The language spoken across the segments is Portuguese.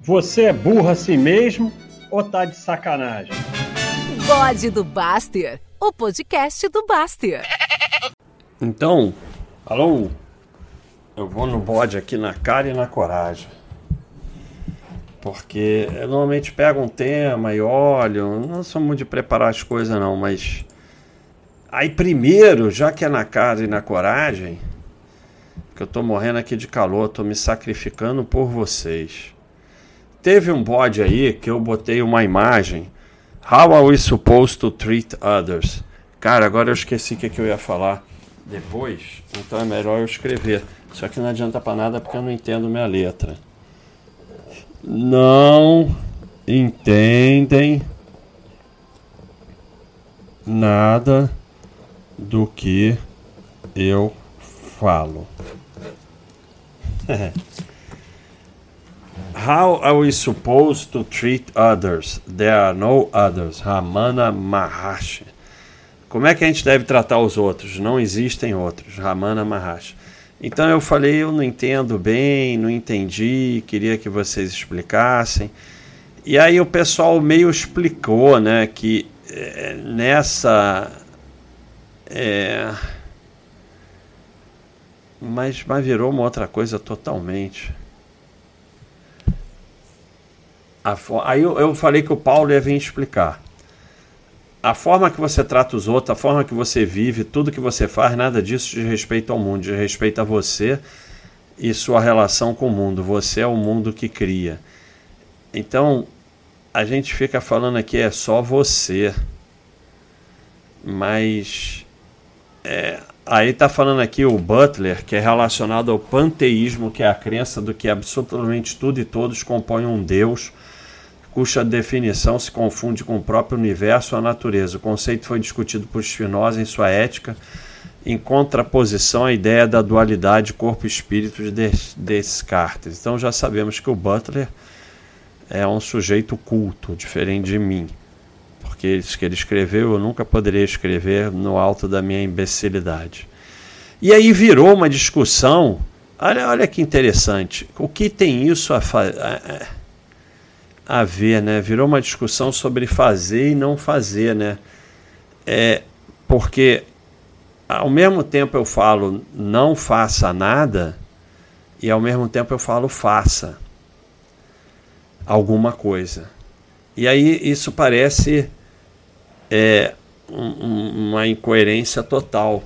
Você é burro assim mesmo ou tá de sacanagem? Bode do Baster, o podcast do Baster. Então, alô? Eu vou no bode aqui na cara e na coragem. Porque eu normalmente pego um tema e olho, não sou muito de preparar as coisas não, mas aí primeiro, já que é na cara e na coragem, que eu tô morrendo aqui de calor, tô me sacrificando por vocês. Teve um bode aí que eu botei uma imagem. How are we supposed to treat others? Cara, agora eu esqueci o que, que eu ia falar depois, então é melhor eu escrever. Só que não adianta para nada porque eu não entendo minha letra. Não entendem nada do que eu falo. How are we supposed to treat others? There are no others. Ramana Maharshi. Como é que a gente deve tratar os outros? Não existem outros. Ramana Maharshi. Então eu falei, eu não entendo bem, não entendi, queria que vocês explicassem. E aí o pessoal meio explicou, né, que é, nessa é, mas, mas virou uma outra coisa totalmente. Aí eu, eu falei que o Paulo ia vir explicar. A forma que você trata os outros, a forma que você vive, tudo que você faz, nada disso de respeito ao mundo, de respeito a você e sua relação com o mundo. Você é o mundo que cria. Então, a gente fica falando aqui é só você. Mas é, aí está falando aqui o Butler, que é relacionado ao panteísmo, que é a crença do que absolutamente tudo e todos compõem um Deus cuja definição se confunde com o próprio universo ou a natureza. O conceito foi discutido por Spinoza em sua ética, em contraposição à ideia da dualidade corpo-espírito de Descartes. Então já sabemos que o Butler é um sujeito culto, diferente de mim. Porque isso que ele escreveu eu nunca poderia escrever no alto da minha imbecilidade. E aí virou uma discussão. Olha, olha que interessante. O que tem isso a fazer? A ver, né? Virou uma discussão sobre fazer e não fazer, né? É, porque ao mesmo tempo eu falo não faça nada e ao mesmo tempo eu falo faça alguma coisa. E aí isso parece é, um, uma incoerência total,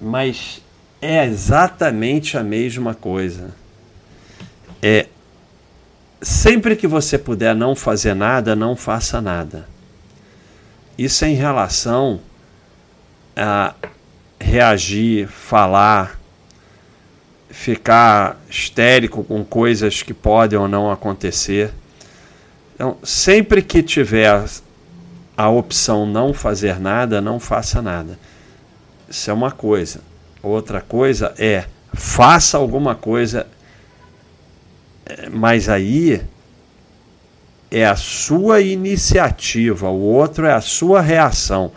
mas é exatamente a mesma coisa. É sempre que você puder não fazer nada, não faça nada. Isso é em relação a reagir, falar, ficar histérico com coisas que podem ou não acontecer. Então, sempre que tiver a opção não fazer nada, não faça nada. Isso é uma coisa. Outra coisa é faça alguma coisa mas aí é a sua iniciativa, o outro é a sua reação.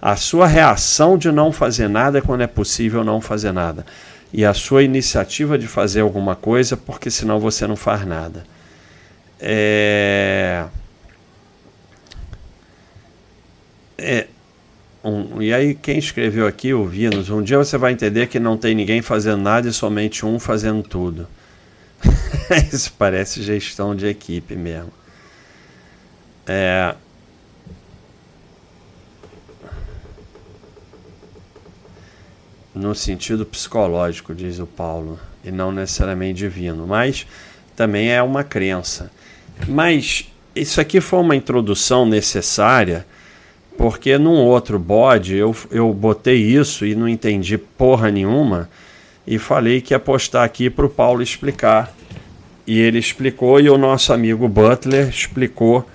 A sua reação de não fazer nada é quando é possível não fazer nada. E a sua iniciativa de fazer alguma coisa, porque senão você não faz nada. É. É. Um, e aí, quem escreveu aqui, o Vinos, um dia você vai entender que não tem ninguém fazendo nada e somente um fazendo tudo. Isso parece gestão de equipe mesmo. É... No sentido psicológico, diz o Paulo, e não necessariamente divino, mas também é uma crença. Mas isso aqui foi uma introdução necessária, porque num outro bode eu, eu botei isso e não entendi porra nenhuma e falei que ia postar aqui para o Paulo explicar. E ele explicou e o nosso amigo Butler explicou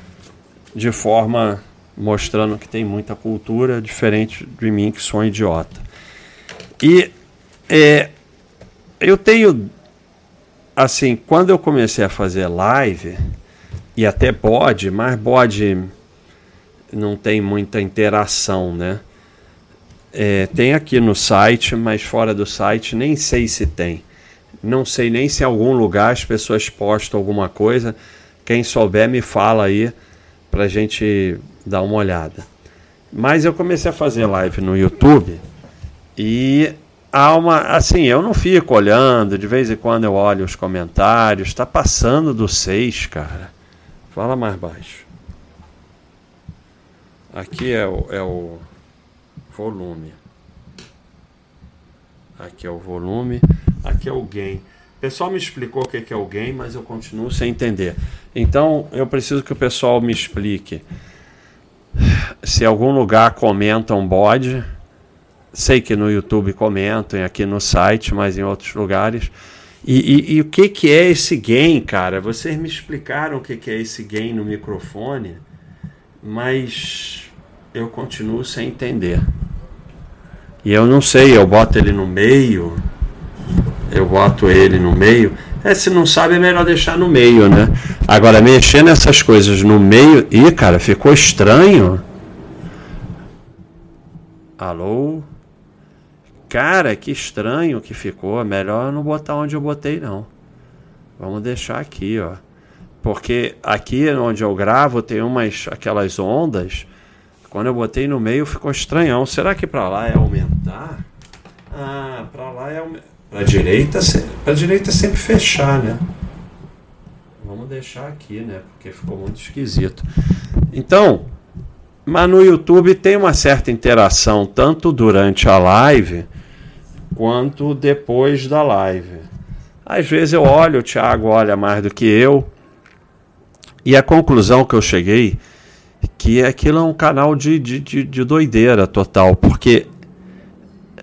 de forma mostrando que tem muita cultura, diferente de mim que sou um idiota. E é, eu tenho, assim, quando eu comecei a fazer live, e até bode, mas bode não tem muita interação, né? É, tem aqui no site, mas fora do site nem sei se tem. Não sei nem se em algum lugar as pessoas postam alguma coisa. Quem souber me fala aí pra gente dar uma olhada. Mas eu comecei a fazer live no YouTube e há uma. Assim, eu não fico olhando, de vez em quando eu olho os comentários, está passando do 6, cara. Fala mais baixo. Aqui é o, é o volume. Aqui é o volume, aqui é o gain. O pessoal me explicou o que é o gain, mas eu continuo sem entender. Então eu preciso que o pessoal me explique. Se algum lugar comenta um bode, sei que no YouTube comentam, aqui no site, mas em outros lugares. E, e, e, o que, que é esse gain, cara? Vocês me explicaram o que, que é esse gain no microfone, mas eu continuo sem entender. E eu não sei, eu boto ele no meio, eu boto ele no meio. É, se não sabe, é melhor deixar no meio, né? Agora, mexer nessas coisas no meio. Ih, cara, ficou estranho. Alô? Cara, que estranho que ficou. Melhor não botar onde eu botei, não. Vamos deixar aqui, ó. Porque aqui onde eu gravo tem umas aquelas ondas quando eu botei no meio ficou estranhão. Será que para lá é aumentar? Ah, para lá é aumentar. Para direita, para direita é sempre fechar, né? Vamos deixar aqui, né? Porque ficou muito esquisito. Então, mas no YouTube tem uma certa interação tanto durante a live quanto depois da live. Às vezes eu olho, o Thiago olha mais do que eu. E a conclusão que eu cheguei que aquilo é um canal de, de, de, de doideira total, porque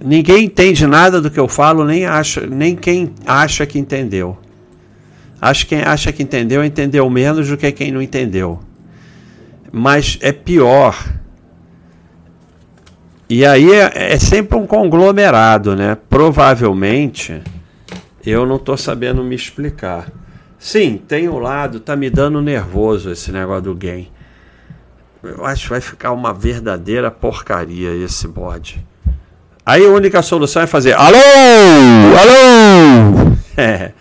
ninguém entende nada do que eu falo, nem, acha, nem quem acha que entendeu. Acho que quem acha que entendeu, entendeu menos do que quem não entendeu. Mas é pior. E aí é, é sempre um conglomerado, né? Provavelmente eu não estou sabendo me explicar. Sim, tem um lado, tá me dando nervoso esse negócio do game. Eu acho que vai ficar uma verdadeira porcaria esse bode. Aí a única solução é fazer alô, alô, é,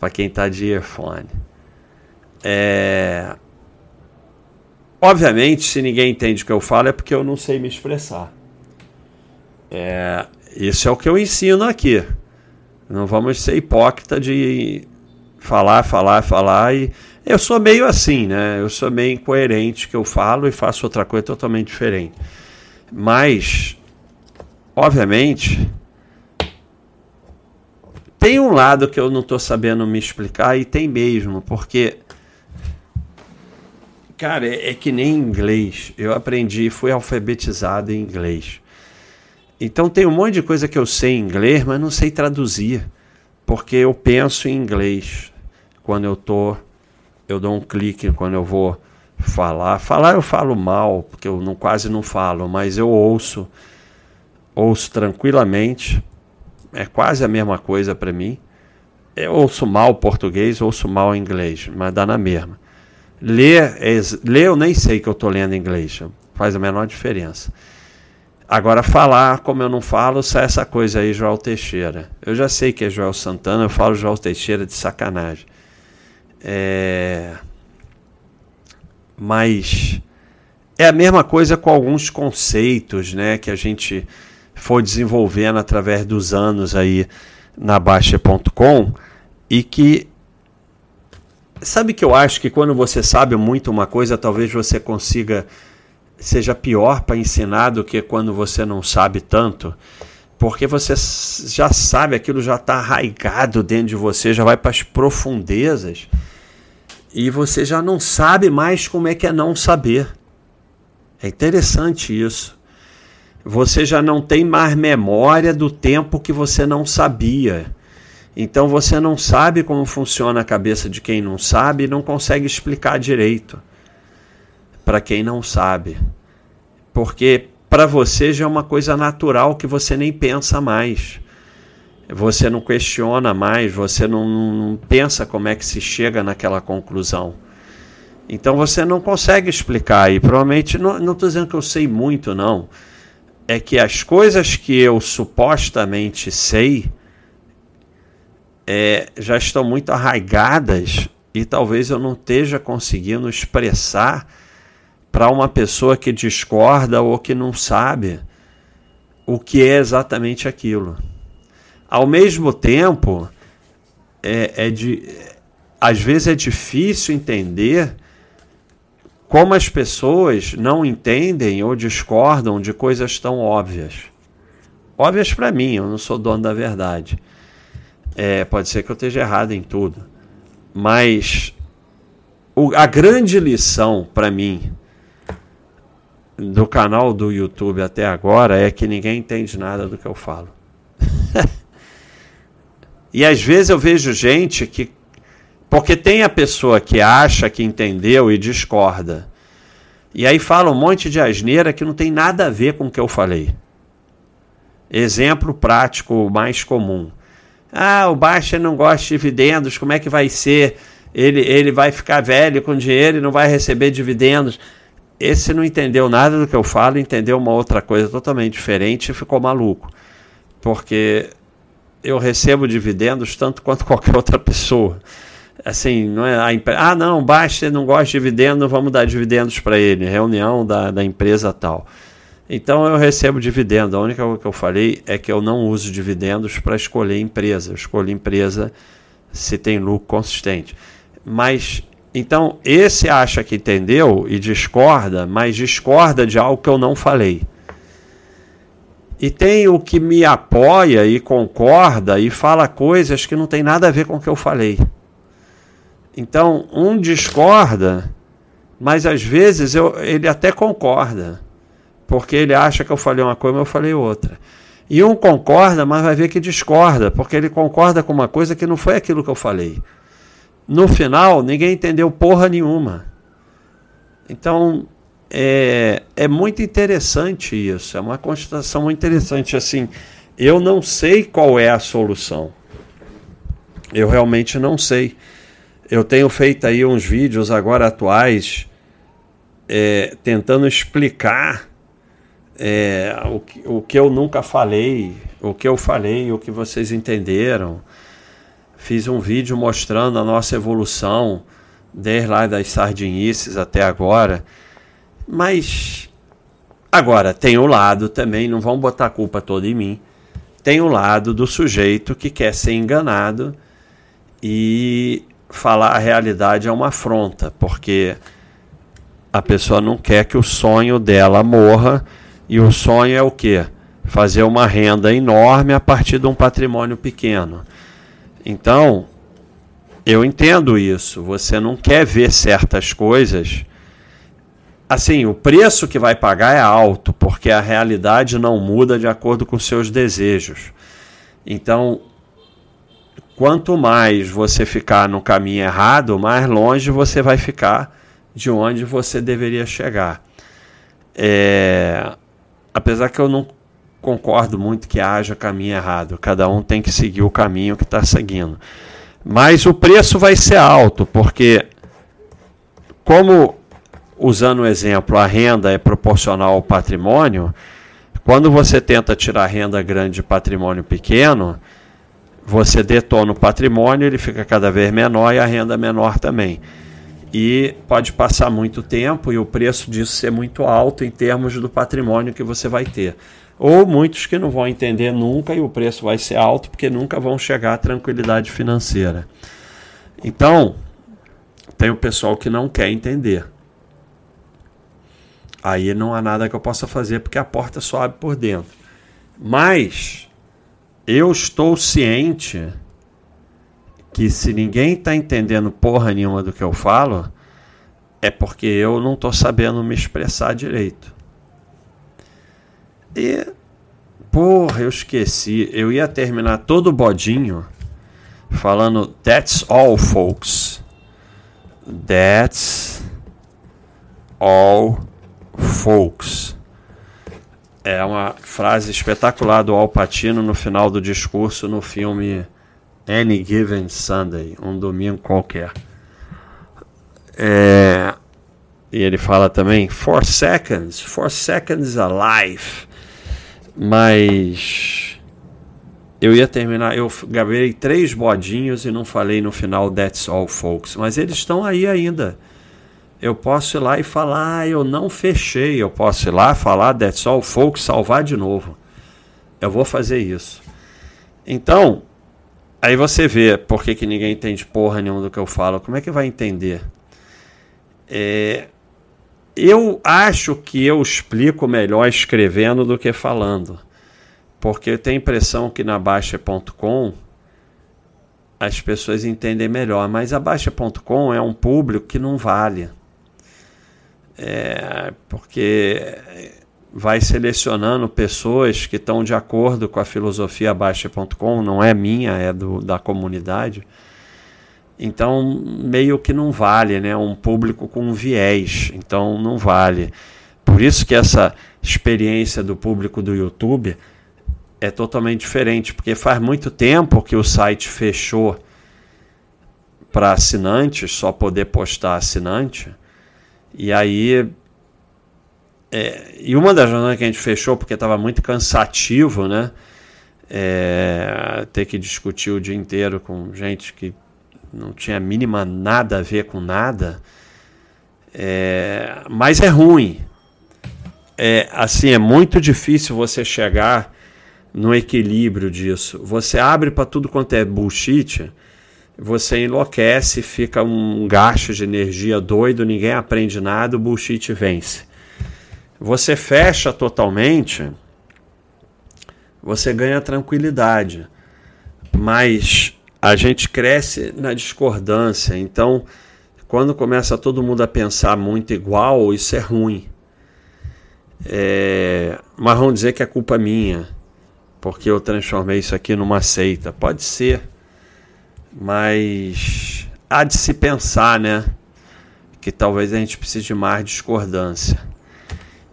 para quem tá de earphone. É, obviamente, se ninguém entende o que eu falo é porque eu não sei me expressar. É, isso é o que eu ensino aqui. Não vamos ser hipócrita de falar, falar, falar e eu sou meio assim, né? Eu sou meio incoerente que eu falo e faço outra coisa totalmente diferente. Mas, obviamente, tem um lado que eu não estou sabendo me explicar e tem mesmo, porque cara, é, é que nem inglês. Eu aprendi, fui alfabetizado em inglês. Então tem um monte de coisa que eu sei em inglês, mas não sei traduzir, porque eu penso em inglês quando eu estou eu dou um clique quando eu vou falar. Falar eu falo mal, porque eu não, quase não falo, mas eu ouço, ouço tranquilamente. É quase a mesma coisa para mim. Eu ouço mal português, ouço mal inglês, mas dá na mesma. Ler, é, ler eu nem sei que eu estou lendo inglês, faz a menor diferença. Agora, falar, como eu não falo, sai essa coisa aí, Joel Teixeira. Eu já sei que é Joel Santana, eu falo Joel Teixeira de sacanagem. É... Mas é a mesma coisa com alguns conceitos né, que a gente foi desenvolvendo através dos anos aí na Baixa.com e que sabe que eu acho que quando você sabe muito uma coisa, talvez você consiga seja pior para ensinar do que quando você não sabe tanto, porque você já sabe aquilo já está arraigado dentro de você, já vai para as profundezas e você já não sabe mais como é que é não saber. É interessante isso. Você já não tem mais memória do tempo que você não sabia. Então você não sabe como funciona a cabeça de quem não sabe e não consegue explicar direito para quem não sabe. Porque para você já é uma coisa natural que você nem pensa mais você não questiona mais, você não, não, pensa como é que se chega naquela conclusão. Então você não consegue explicar e provavelmente não estou dizendo que eu sei muito não, é que as coisas que eu supostamente sei é, já estão muito arraigadas e talvez eu não esteja conseguindo expressar para uma pessoa que discorda ou que não sabe o que é exatamente aquilo. Ao mesmo tempo, é, é de, às vezes é difícil entender como as pessoas não entendem ou discordam de coisas tão óbvias. Óbvias para mim, eu não sou dono da verdade. É, pode ser que eu esteja errado em tudo. Mas o, a grande lição para mim do canal do YouTube até agora é que ninguém entende nada do que eu falo. e às vezes eu vejo gente que. Porque tem a pessoa que acha que entendeu e discorda. E aí fala um monte de asneira que não tem nada a ver com o que eu falei. Exemplo prático mais comum. Ah, o Baixa não gosta de dividendos, como é que vai ser? Ele, ele vai ficar velho com dinheiro e não vai receber dividendos. Esse não entendeu nada do que eu falo, entendeu uma outra coisa totalmente diferente e ficou maluco. Porque eu recebo dividendos tanto quanto qualquer outra pessoa. Assim, não é a empresa. Ah, não, baixa, não gosta de dividendo, vamos dar dividendos para ele. Reunião da, da empresa tal. Então eu recebo dividendo. A única coisa que eu falei é que eu não uso dividendos para escolher empresa. Eu escolho empresa se tem lucro consistente. Mas então, esse acha que entendeu e discorda, mas discorda de algo que eu não falei. E tem o que me apoia e concorda e fala coisas que não tem nada a ver com o que eu falei. Então, um discorda, mas às vezes eu, ele até concorda, porque ele acha que eu falei uma coisa, mas eu falei outra. E um concorda, mas vai ver que discorda, porque ele concorda com uma coisa que não foi aquilo que eu falei no final ninguém entendeu porra nenhuma. Então é, é muito interessante isso, é uma constatação muito interessante. Assim, eu não sei qual é a solução. Eu realmente não sei. Eu tenho feito aí uns vídeos agora atuais é, tentando explicar é, o, que, o que eu nunca falei, o que eu falei, o que vocês entenderam. Fiz um vídeo mostrando a nossa evolução, desde lá das sardinices até agora. Mas agora tem o lado também, não vão botar a culpa toda em mim. Tem o lado do sujeito que quer ser enganado e falar a realidade é uma afronta, porque a pessoa não quer que o sonho dela morra e o sonho é o quê? Fazer uma renda enorme a partir de um patrimônio pequeno. Então, eu entendo isso. Você não quer ver certas coisas. Assim, o preço que vai pagar é alto, porque a realidade não muda de acordo com seus desejos. Então, quanto mais você ficar no caminho errado, mais longe você vai ficar de onde você deveria chegar. É, apesar que eu não concordo muito que haja caminho errado. Cada um tem que seguir o caminho que está seguindo. Mas o preço vai ser alto, porque, como, usando o exemplo, a renda é proporcional ao patrimônio, quando você tenta tirar renda grande de patrimônio pequeno, você detona o patrimônio, ele fica cada vez menor e a renda menor também. E pode passar muito tempo e o preço disso ser muito alto em termos do patrimônio que você vai ter ou muitos que não vão entender nunca e o preço vai ser alto porque nunca vão chegar à tranquilidade financeira. Então, tem o pessoal que não quer entender. Aí não há nada que eu possa fazer porque a porta só abre por dentro. Mas eu estou ciente que se ninguém está entendendo porra nenhuma do que eu falo, é porque eu não estou sabendo me expressar direito. E, porra, eu esqueci. Eu ia terminar todo o bodinho falando That's all, folks. That's all, folks. É uma frase espetacular do Al Pacino no final do discurso no filme Any Given Sunday, um domingo qualquer. É, e ele fala também four seconds, four seconds alive mas eu ia terminar, eu gravei três bodinhos e não falei no final That's All Folks, mas eles estão aí ainda. Eu posso ir lá e falar, ah, eu não fechei. Eu posso ir lá falar That's All Folks, salvar de novo. Eu vou fazer isso. Então, aí você vê por que, que ninguém entende porra nenhuma do que eu falo. Como é que vai entender? É, eu acho que eu explico melhor escrevendo do que falando. Porque eu tenho a impressão que na Baixa.com as pessoas entendem melhor. Mas a Baixa.com é um público que não vale. É, porque vai selecionando pessoas que estão de acordo com a filosofia Baixa.com, não é minha, é do, da comunidade. Então, meio que não vale, né? Um público com viés, então não vale. Por isso que essa experiência do público do YouTube é totalmente diferente, porque faz muito tempo que o site fechou para assinantes, só poder postar assinante. E aí. É, e uma das razões que a gente fechou, porque estava muito cansativo, né? É, ter que discutir o dia inteiro com gente que não tinha mínima nada a ver com nada. É, mas é ruim. É, assim, é muito difícil você chegar no equilíbrio disso. Você abre para tudo quanto é bullshit, você enlouquece, fica um gasto de energia doido, ninguém aprende nada, o bullshit vence. Você fecha totalmente, você ganha tranquilidade. Mas a gente cresce na discordância. Então, quando começa todo mundo a pensar muito igual, isso é ruim. É, mas vão dizer que é culpa minha, porque eu transformei isso aqui numa seita. Pode ser, mas há de se pensar, né? Que talvez a gente precise de mais discordância.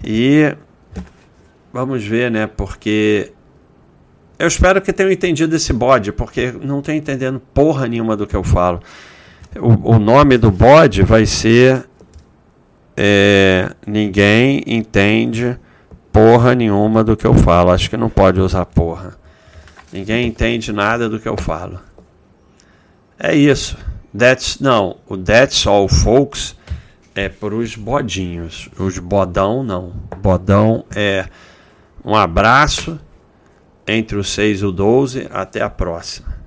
E vamos ver, né? Porque eu espero que tenham entendido esse bode, porque não estou entendendo porra nenhuma do que eu falo. O, o nome do bode vai ser é, Ninguém entende porra nenhuma do que eu falo. Acho que não pode usar porra. Ninguém entende nada do que eu falo. É isso. That's, não, o That's All Folks é para os bodinhos. Os bodão não. Bodão é um abraço entre o 6 e o 12. Até a próxima.